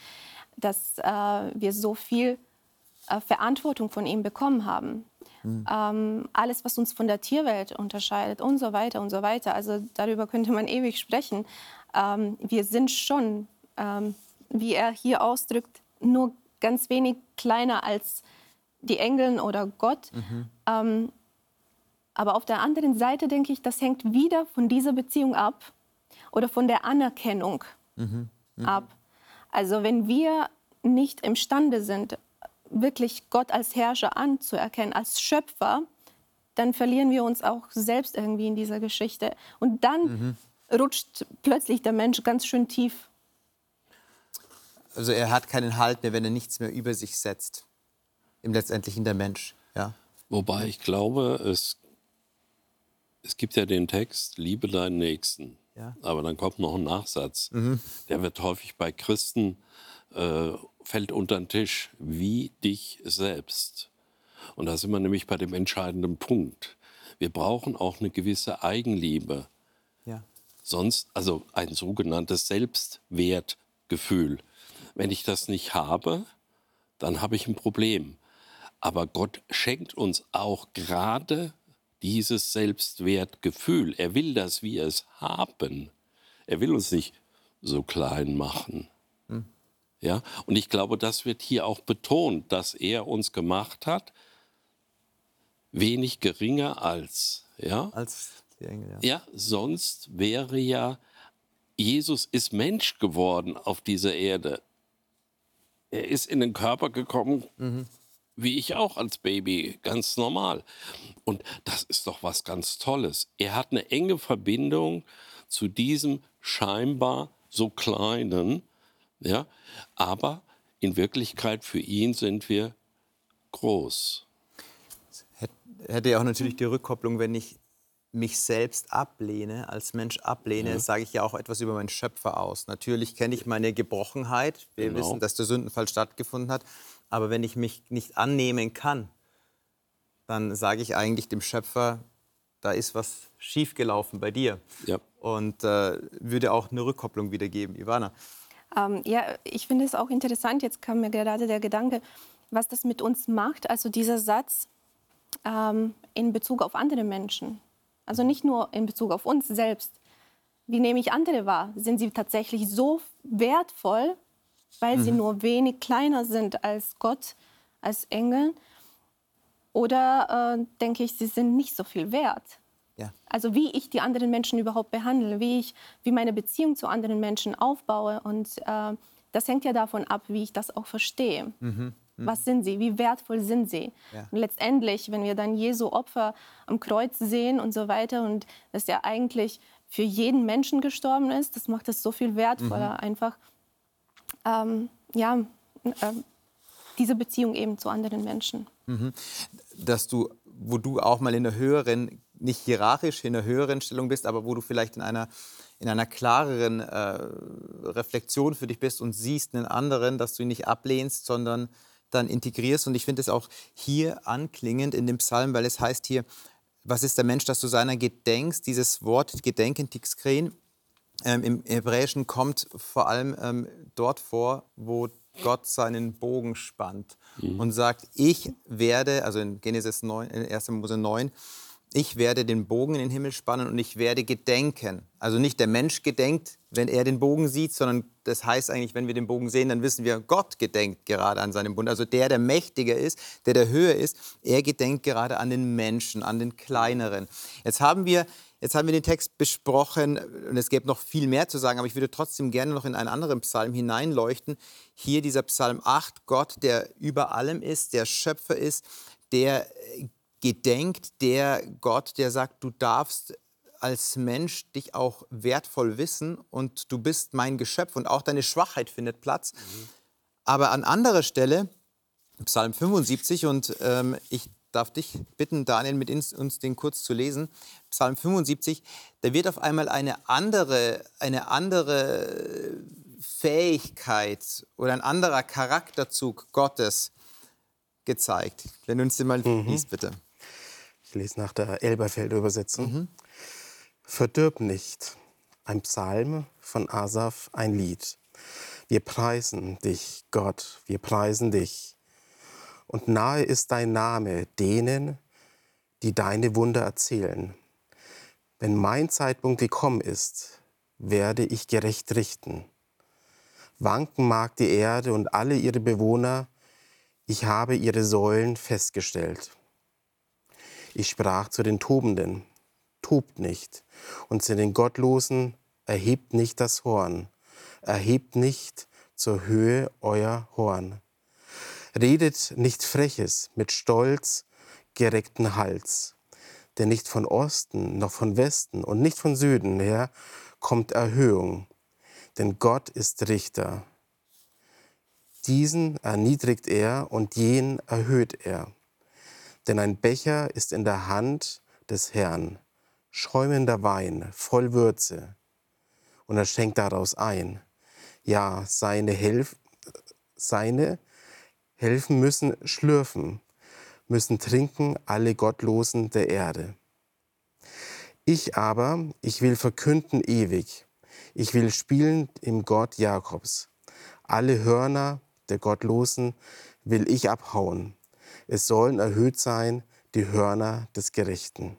dass äh, wir so viel äh, Verantwortung von ihm bekommen haben. Mhm. Ähm, alles, was uns von der Tierwelt unterscheidet und so weiter und so weiter. Also darüber könnte man ewig sprechen. Ähm, wir sind schon, ähm, wie er hier ausdrückt, nur ganz wenig kleiner als die Engel oder Gott. Mhm. Ähm, aber auf der anderen Seite denke ich, das hängt wieder von dieser Beziehung ab oder von der Anerkennung mhm. Mhm. ab. Also wenn wir nicht imstande sind, wirklich Gott als Herrscher anzuerkennen, als Schöpfer, dann verlieren wir uns auch selbst irgendwie in dieser Geschichte. Und dann mhm. rutscht plötzlich der Mensch ganz schön tief also er hat keinen Halt mehr, wenn er nichts mehr über sich setzt. Im Letztendlichen der Mensch. Ja. Wobei ich glaube, es, es gibt ja den Text, liebe deinen Nächsten. Ja. Aber dann kommt noch ein Nachsatz. Mhm. Der wird häufig bei Christen, äh, fällt unter den Tisch, wie dich selbst. Und da sind wir nämlich bei dem entscheidenden Punkt. Wir brauchen auch eine gewisse Eigenliebe. Ja. Sonst, also ein sogenanntes Selbstwertgefühl. Wenn ich das nicht habe, dann habe ich ein Problem. Aber Gott schenkt uns auch gerade dieses Selbstwertgefühl. Er will, dass wir es haben. Er will uns nicht so klein machen. Ja, und ich glaube, das wird hier auch betont, dass er uns gemacht hat, wenig geringer als. Ja, als die Engel, ja. ja, sonst wäre ja, Jesus ist Mensch geworden auf dieser Erde er ist in den Körper gekommen, mhm. wie ich auch als Baby, ganz normal. Und das ist doch was ganz Tolles. Er hat eine enge Verbindung zu diesem scheinbar so kleinen, ja, aber in Wirklichkeit für ihn sind wir groß. Hätte ja auch natürlich die Rückkopplung, wenn ich mich selbst ablehne, als Mensch ablehne, ja. sage ich ja auch etwas über meinen Schöpfer aus. Natürlich kenne ich meine Gebrochenheit. Wir genau. wissen, dass der Sündenfall stattgefunden hat. Aber wenn ich mich nicht annehmen kann, dann sage ich eigentlich dem Schöpfer, da ist was schiefgelaufen bei dir. Ja. Und äh, würde auch eine Rückkopplung wiedergeben. Ivana. Ähm, ja, ich finde es auch interessant. Jetzt kam mir gerade der Gedanke, was das mit uns macht. Also dieser Satz ähm, in Bezug auf andere Menschen. Also nicht nur in Bezug auf uns selbst. Wie nehme ich andere wahr? Sind sie tatsächlich so wertvoll, weil mhm. sie nur wenig kleiner sind als Gott, als Engel? Oder äh, denke ich, sie sind nicht so viel wert? Ja. Also wie ich die anderen Menschen überhaupt behandle, wie ich wie meine Beziehung zu anderen Menschen aufbaue. Und äh, das hängt ja davon ab, wie ich das auch verstehe. Mhm. Mhm. Was sind sie? Wie wertvoll sind sie? Ja. Und letztendlich, wenn wir dann Jesu Opfer am Kreuz sehen und so weiter und dass er eigentlich für jeden Menschen gestorben ist, das macht es so viel wertvoller, mhm. einfach ähm, ja, äh, diese Beziehung eben zu anderen Menschen. Mhm. Dass du, wo du auch mal in einer höheren, nicht hierarchisch in einer höheren Stellung bist, aber wo du vielleicht in einer in einer klareren äh, Reflexion für dich bist und siehst einen anderen, dass du ihn nicht ablehnst, sondern dann integrierst. Und ich finde es auch hier anklingend in dem Psalm, weil es heißt hier, was ist der Mensch, dass du seiner gedenkst? Dieses Wort Gedenken, Tixkren, ähm, im Hebräischen kommt vor allem ähm, dort vor, wo Gott seinen Bogen spannt mhm. und sagt, ich werde, also in Genesis 9, in 1. Mose 9, ich werde den Bogen in den Himmel spannen und ich werde gedenken. Also nicht der Mensch gedenkt, wenn er den Bogen sieht, sondern das heißt eigentlich, wenn wir den Bogen sehen, dann wissen wir, Gott gedenkt gerade an seinem Bund. Also der, der mächtiger ist, der der höher ist, er gedenkt gerade an den Menschen, an den kleineren. Jetzt haben wir Jetzt haben wir den Text besprochen und es gäbe noch viel mehr zu sagen, aber ich würde trotzdem gerne noch in einen anderen Psalm hineinleuchten. Hier dieser Psalm 8, Gott, der über allem ist, der Schöpfer ist, der gedenkt, der Gott, der sagt, du darfst als Mensch dich auch wertvoll wissen und du bist mein Geschöpf und auch deine Schwachheit findet Platz. Mhm. Aber an anderer Stelle, Psalm 75, und ähm, ich darf dich bitten, Daniel, mit uns, den kurz zu lesen. Psalm 75, da wird auf einmal eine andere, eine andere Fähigkeit oder ein anderer Charakterzug Gottes gezeigt. Wenn du uns den mal mhm. liest, bitte. Ich lese nach der Elberfelder Übersetzung. Mhm. Verdirb nicht, ein Psalm von Asaf, ein Lied. Wir preisen dich, Gott, wir preisen dich. Und nahe ist dein Name denen, die deine Wunder erzählen. Wenn mein Zeitpunkt gekommen ist, werde ich gerecht richten. Wanken mag die Erde und alle ihre Bewohner, ich habe ihre Säulen festgestellt. Ich sprach zu den Tobenden, tobt nicht, und zu den Gottlosen, erhebt nicht das Horn, erhebt nicht zur Höhe euer Horn. Redet nicht Freches mit stolz gereckten Hals, denn nicht von Osten noch von Westen und nicht von Süden her kommt Erhöhung, denn Gott ist Richter. Diesen erniedrigt er und jenen erhöht er. Denn ein Becher ist in der Hand des Herrn, schäumender Wein, voll Würze, und er schenkt daraus ein. Ja, seine, Helf seine helfen müssen schlürfen, müssen trinken alle Gottlosen der Erde. Ich aber, ich will verkünden ewig, ich will spielen im Gott Jakobs. Alle Hörner der Gottlosen will ich abhauen. Es sollen erhöht sein die Hörner des Gerechten.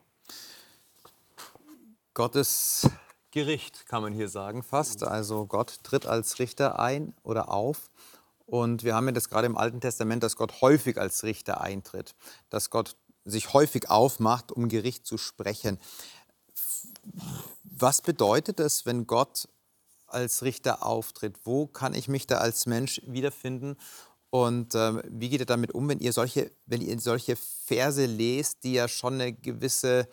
Gottes Gericht kann man hier sagen, fast. Also Gott tritt als Richter ein oder auf. Und wir haben ja das gerade im Alten Testament, dass Gott häufig als Richter eintritt, dass Gott sich häufig aufmacht, um Gericht zu sprechen. Was bedeutet es, wenn Gott als Richter auftritt? Wo kann ich mich da als Mensch wiederfinden? Und ähm, wie geht ihr damit um, wenn ihr solche, wenn ihr solche Verse lest, die ja schon eine gewisse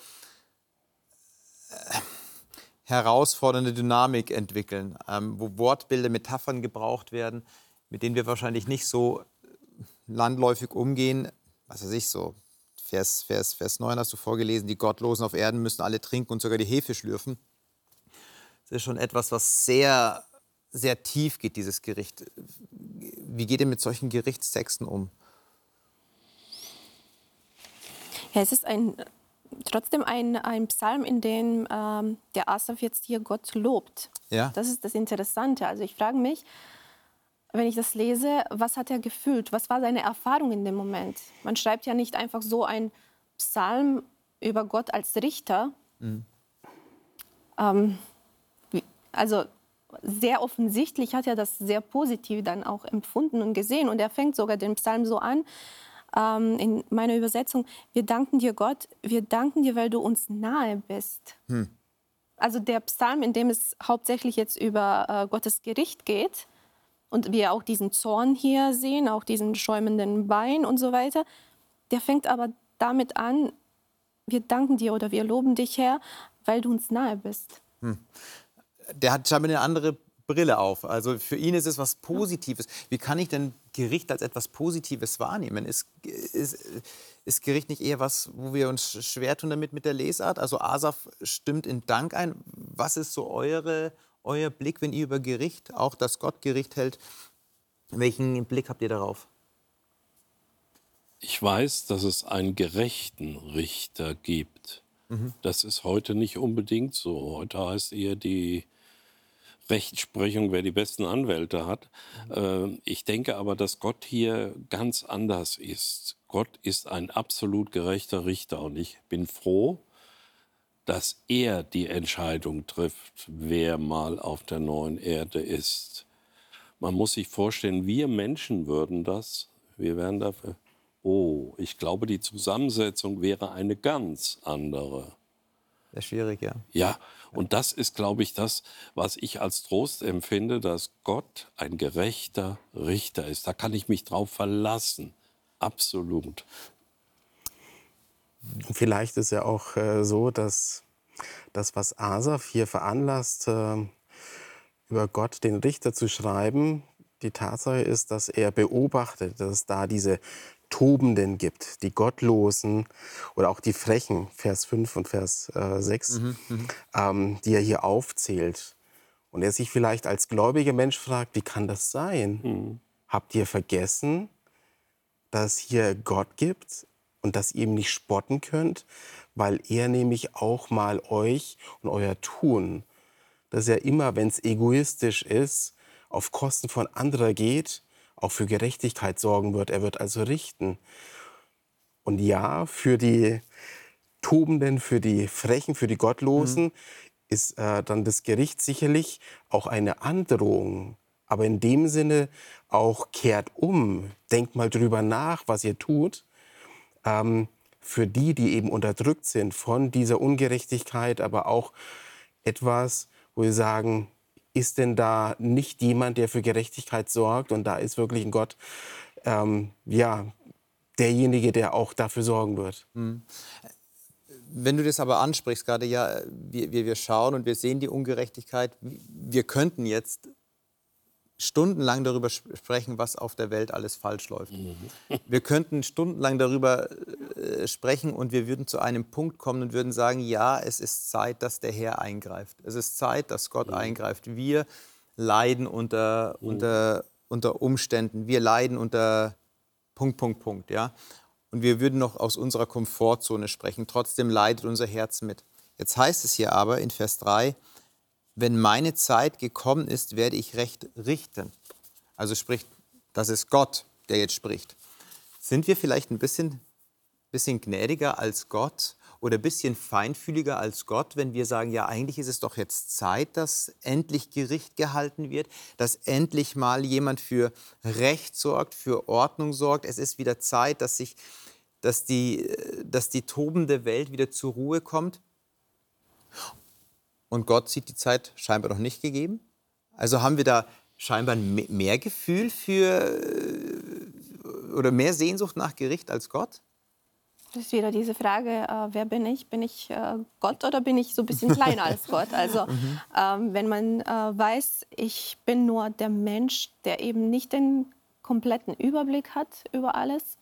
äh, herausfordernde Dynamik entwickeln, ähm, wo Wortbilder, Metaphern gebraucht werden, mit denen wir wahrscheinlich nicht so landläufig umgehen. Was weiß ich so. Vers, Vers, Vers 9 hast du vorgelesen, die Gottlosen auf Erden müssen alle trinken und sogar die Hefe schlürfen. Das ist schon etwas, was sehr, sehr tief geht, dieses Gericht. Wie geht ihr mit solchen Gerichtstexten um? Ja, es ist ein, trotzdem ein, ein Psalm, in dem ähm, der Asaf jetzt hier Gott lobt. Ja. Das ist das Interessante. Also ich frage mich, wenn ich das lese, was hat er gefühlt? Was war seine Erfahrung in dem Moment? Man schreibt ja nicht einfach so ein Psalm über Gott als Richter. Mhm. Ähm, also sehr offensichtlich hat er das sehr positiv dann auch empfunden und gesehen. Und er fängt sogar den Psalm so an, ähm, in meiner Übersetzung, wir danken dir Gott, wir danken dir, weil du uns nahe bist. Hm. Also der Psalm, in dem es hauptsächlich jetzt über äh, Gottes Gericht geht und wir auch diesen Zorn hier sehen, auch diesen schäumenden Wein und so weiter, der fängt aber damit an, wir danken dir oder wir loben dich, Herr, weil du uns nahe bist. Hm der hat scheinbar eine andere Brille auf. Also für ihn ist es was Positives. Wie kann ich denn Gericht als etwas Positives wahrnehmen? Ist, ist, ist Gericht nicht eher was, wo wir uns schwer tun damit mit der Lesart? Also Asaf stimmt in Dank ein. Was ist so eure, euer Blick, wenn ihr über Gericht, auch das Gott Gericht hält? Welchen Blick habt ihr darauf? Ich weiß, dass es einen gerechten Richter gibt. Mhm. Das ist heute nicht unbedingt so. Heute heißt eher die Rechtsprechung, wer die besten Anwälte hat. Mhm. ich denke aber, dass Gott hier ganz anders ist. Gott ist ein absolut gerechter Richter und ich bin froh, dass er die Entscheidung trifft, wer mal auf der neuen Erde ist. Man muss sich vorstellen, wir Menschen würden das, wir wären dafür, oh, ich glaube, die Zusammensetzung wäre eine ganz andere. Sehr schwierig, ja. Ja, und das ist, glaube ich, das, was ich als Trost empfinde, dass Gott ein gerechter Richter ist. Da kann ich mich drauf verlassen. Absolut. Vielleicht ist ja auch äh, so, dass das, was Asaf hier veranlasst, äh, über Gott den Richter zu schreiben, die Tatsache ist, dass er beobachtet, dass da diese Tobenden gibt, die Gottlosen oder auch die Frechen, Vers 5 und Vers äh, 6, mhm, ähm, die er hier aufzählt. Und er sich vielleicht als gläubiger Mensch fragt, wie kann das sein? Mhm. Habt ihr vergessen, dass es hier Gott gibt und dass ihr ihm nicht spotten könnt, weil er nämlich auch mal euch und euer Tun, dass er immer, wenn es egoistisch ist, auf Kosten von anderer geht, auch für Gerechtigkeit sorgen wird. Er wird also richten. Und ja, für die Tobenden, für die Frechen, für die Gottlosen mhm. ist äh, dann das Gericht sicherlich auch eine Androhung. Aber in dem Sinne auch kehrt um, denkt mal drüber nach, was ihr tut. Ähm, für die, die eben unterdrückt sind von dieser Ungerechtigkeit, aber auch etwas, wo wir sagen, ist denn da nicht jemand, der für Gerechtigkeit sorgt? Und da ist wirklich ein Gott, ähm, ja, derjenige, der auch dafür sorgen wird. Mhm. Wenn du das aber ansprichst, gerade ja, wir, wir schauen und wir sehen die Ungerechtigkeit, wir könnten jetzt stundenlang darüber sprechen, was auf der Welt alles falsch läuft. Mhm. [laughs] Wir könnten stundenlang darüber äh, sprechen und wir würden zu einem Punkt kommen und würden sagen, ja, es ist Zeit, dass der Herr eingreift. Es ist Zeit, dass Gott mhm. eingreift. Wir leiden unter, mhm. unter, unter Umständen. Wir leiden unter Punkt, Punkt, Punkt. Ja? Und wir würden noch aus unserer Komfortzone sprechen. Trotzdem leidet unser Herz mit. Jetzt heißt es hier aber in Vers 3, wenn meine Zeit gekommen ist, werde ich Recht richten. Also spricht, das ist Gott, der jetzt spricht. Sind wir vielleicht ein bisschen, bisschen gnädiger als Gott oder ein bisschen feinfühliger als Gott, wenn wir sagen, ja, eigentlich ist es doch jetzt Zeit, dass endlich Gericht gehalten wird, dass endlich mal jemand für Recht sorgt, für Ordnung sorgt. Es ist wieder Zeit, dass, sich, dass, die, dass die tobende Welt wieder zur Ruhe kommt. Und Gott sieht die Zeit scheinbar noch nicht gegeben. Also haben wir da scheinbar mehr Gefühl für äh, oder mehr Sehnsucht nach Gericht als Gott? Das ist wieder diese Frage, äh, wer bin ich? Bin ich äh, Gott oder bin ich so ein bisschen kleiner als Gott? [laughs] Also mhm. ähm, wenn man äh, weiß, ich bin nur der Mensch, der eben nicht den kompletten Überblick hat über alles,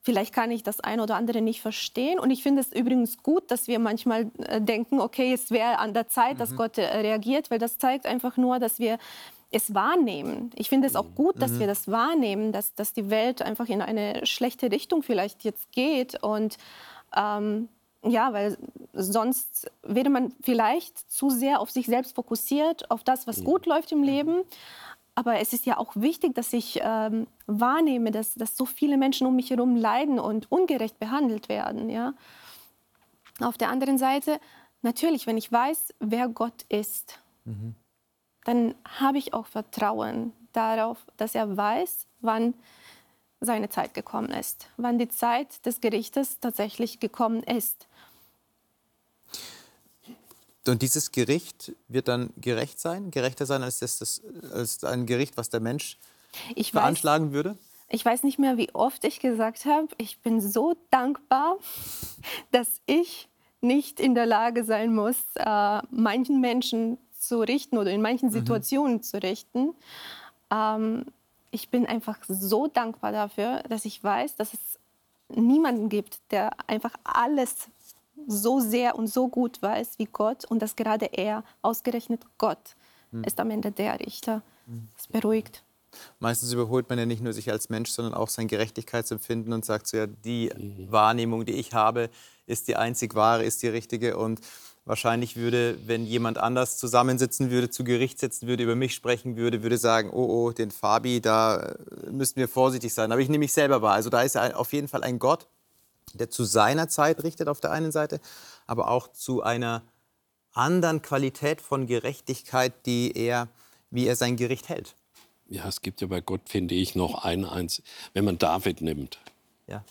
Vielleicht kann ich das eine oder andere nicht verstehen. Und ich finde es übrigens gut, dass wir manchmal äh, denken, okay, es wäre an der Zeit, dass mhm. Gott äh, reagiert, weil das zeigt einfach nur, dass wir es wahrnehmen. Ich finde es auch gut, dass mhm. wir das wahrnehmen, dass, dass die Welt einfach in eine schlechte Richtung vielleicht jetzt geht. Und ähm, ja, weil sonst wäre man vielleicht zu sehr auf sich selbst fokussiert, auf das, was gut läuft im Leben. Aber es ist ja auch wichtig, dass ich ähm, wahrnehme, dass, dass so viele Menschen um mich herum leiden und ungerecht behandelt werden. Ja? Auf der anderen Seite, natürlich, wenn ich weiß, wer Gott ist, mhm. dann habe ich auch Vertrauen darauf, dass er weiß, wann seine Zeit gekommen ist, wann die Zeit des Gerichtes tatsächlich gekommen ist. Und dieses Gericht wird dann gerecht sein, gerechter sein als, das, das als ein Gericht, was der Mensch ich veranschlagen weiß, würde? Ich weiß nicht mehr, wie oft ich gesagt habe, ich bin so dankbar, [laughs] dass ich nicht in der Lage sein muss, äh, manchen Menschen zu richten oder in manchen mhm. Situationen mhm. zu richten. Ähm, ich bin einfach so dankbar dafür, dass ich weiß, dass es niemanden gibt, der einfach alles so sehr und so gut weiß wie Gott und dass gerade er, ausgerechnet Gott, hm. ist am Ende der Richter. Das beruhigt. Meistens überholt man ja nicht nur sich als Mensch, sondern auch sein Gerechtigkeitsempfinden und sagt so, ja, die mhm. Wahrnehmung, die ich habe, ist die einzig wahre, ist die richtige. Und wahrscheinlich würde, wenn jemand anders zusammensitzen würde, zu Gericht sitzen würde, über mich sprechen würde, würde sagen, oh, oh, den Fabi, da müssten wir vorsichtig sein. Aber ich nehme mich selber wahr. Also da ist auf jeden Fall ein Gott, der zu seiner Zeit richtet auf der einen Seite, aber auch zu einer anderen Qualität von Gerechtigkeit, die er, wie er sein Gericht hält. Ja, es gibt ja bei Gott, finde ich, noch ein eins, wenn man David nimmt. Ja.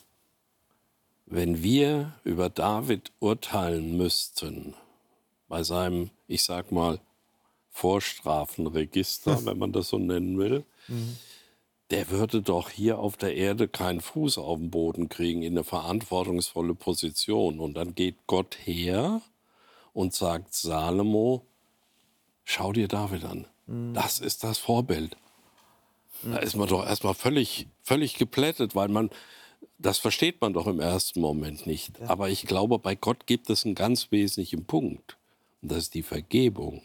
Wenn wir über David urteilen müssten, bei seinem, ich sag mal, Vorstrafenregister, [laughs] wenn man das so nennen will, mhm. Der würde doch hier auf der Erde keinen Fuß auf den Boden kriegen in eine verantwortungsvolle Position. Und dann geht Gott her und sagt Salomo, schau dir David an. Mhm. Das ist das Vorbild. Mhm. Da ist man doch erstmal völlig, völlig geplättet, weil man, das versteht man doch im ersten Moment nicht. Ja. Aber ich glaube, bei Gott gibt es einen ganz wesentlichen Punkt. Und das ist die Vergebung.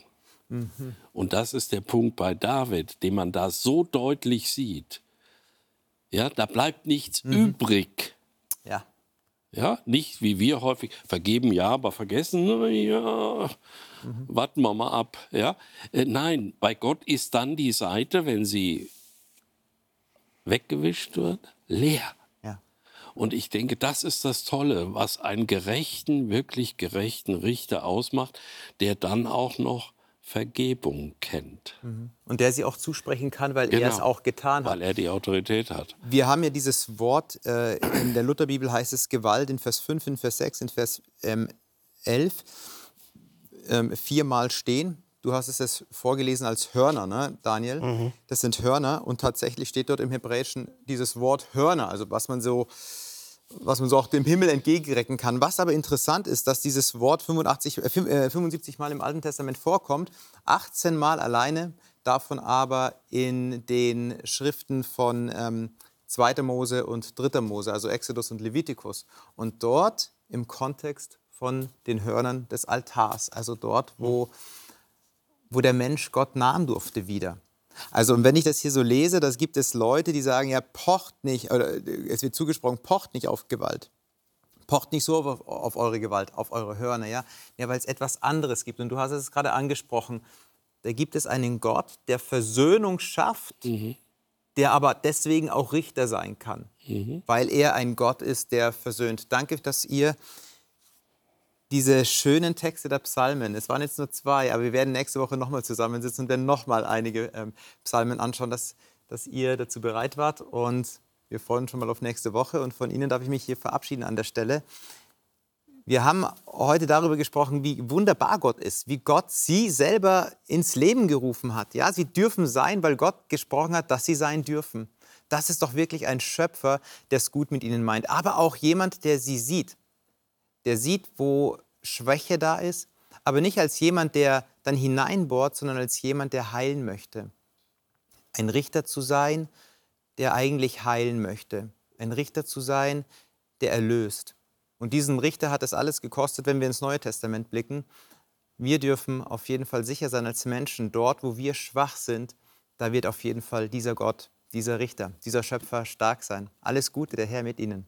Mhm. Und das ist der Punkt bei David, den man da so deutlich sieht. Ja, da bleibt nichts mhm. übrig. Ja. Ja, nicht wie wir häufig vergeben, ja, aber vergessen, ja, mhm. warten wir mal ab. Ja, äh, nein, bei Gott ist dann die Seite, wenn sie weggewischt wird, leer. Ja. Und ich denke, das ist das Tolle, was einen gerechten, wirklich gerechten Richter ausmacht, der dann auch noch Vergebung kennt. Mhm. Und der sie auch zusprechen kann, weil genau, er es genau, auch getan hat. Weil er die Autorität hat. Wir haben ja dieses Wort, äh, in der Lutherbibel heißt es Gewalt in Vers 5, in Vers 6, in Vers ähm, 11, ähm, viermal stehen. Du hast es jetzt vorgelesen als Hörner, ne, Daniel? Mhm. Das sind Hörner und tatsächlich steht dort im Hebräischen dieses Wort Hörner, also was man so was man so auch dem Himmel entgegenrecken kann. Was aber interessant ist, dass dieses Wort 85, äh, 75 äh, Mal im Alten Testament vorkommt, 18 Mal alleine, davon aber in den Schriften von ähm, 2. Mose und 3. Mose, also Exodus und Levitikus. Und dort im Kontext von den Hörnern des Altars, also dort, wo, wo der Mensch Gott nahen durfte wieder. Also und wenn ich das hier so lese, das gibt es Leute, die sagen, ja, pocht nicht, oder es wird zugesprochen, pocht nicht auf Gewalt. Pocht nicht so auf, auf eure Gewalt, auf eure Hörner, ja, ja weil es etwas anderes gibt. Und du hast es gerade angesprochen, da gibt es einen Gott, der Versöhnung schafft, mhm. der aber deswegen auch Richter sein kann, mhm. weil er ein Gott ist, der versöhnt. Danke, dass ihr diese schönen Texte der Psalmen. Es waren jetzt nur zwei, aber wir werden nächste Woche nochmal zusammensitzen und werden nochmal einige ähm, Psalmen anschauen, dass, dass ihr dazu bereit wart. Und wir freuen uns schon mal auf nächste Woche. Und von Ihnen darf ich mich hier verabschieden an der Stelle. Wir haben heute darüber gesprochen, wie wunderbar Gott ist, wie Gott sie selber ins Leben gerufen hat. Ja, sie dürfen sein, weil Gott gesprochen hat, dass sie sein dürfen. Das ist doch wirklich ein Schöpfer, der es gut mit ihnen meint, aber auch jemand, der sie sieht der sieht, wo Schwäche da ist, aber nicht als jemand, der dann hineinbohrt, sondern als jemand, der heilen möchte. Ein Richter zu sein, der eigentlich heilen möchte. Ein Richter zu sein, der erlöst. Und diesen Richter hat es alles gekostet, wenn wir ins Neue Testament blicken. Wir dürfen auf jeden Fall sicher sein als Menschen, dort, wo wir schwach sind, da wird auf jeden Fall dieser Gott, dieser Richter, dieser Schöpfer stark sein. Alles Gute, der Herr mit Ihnen.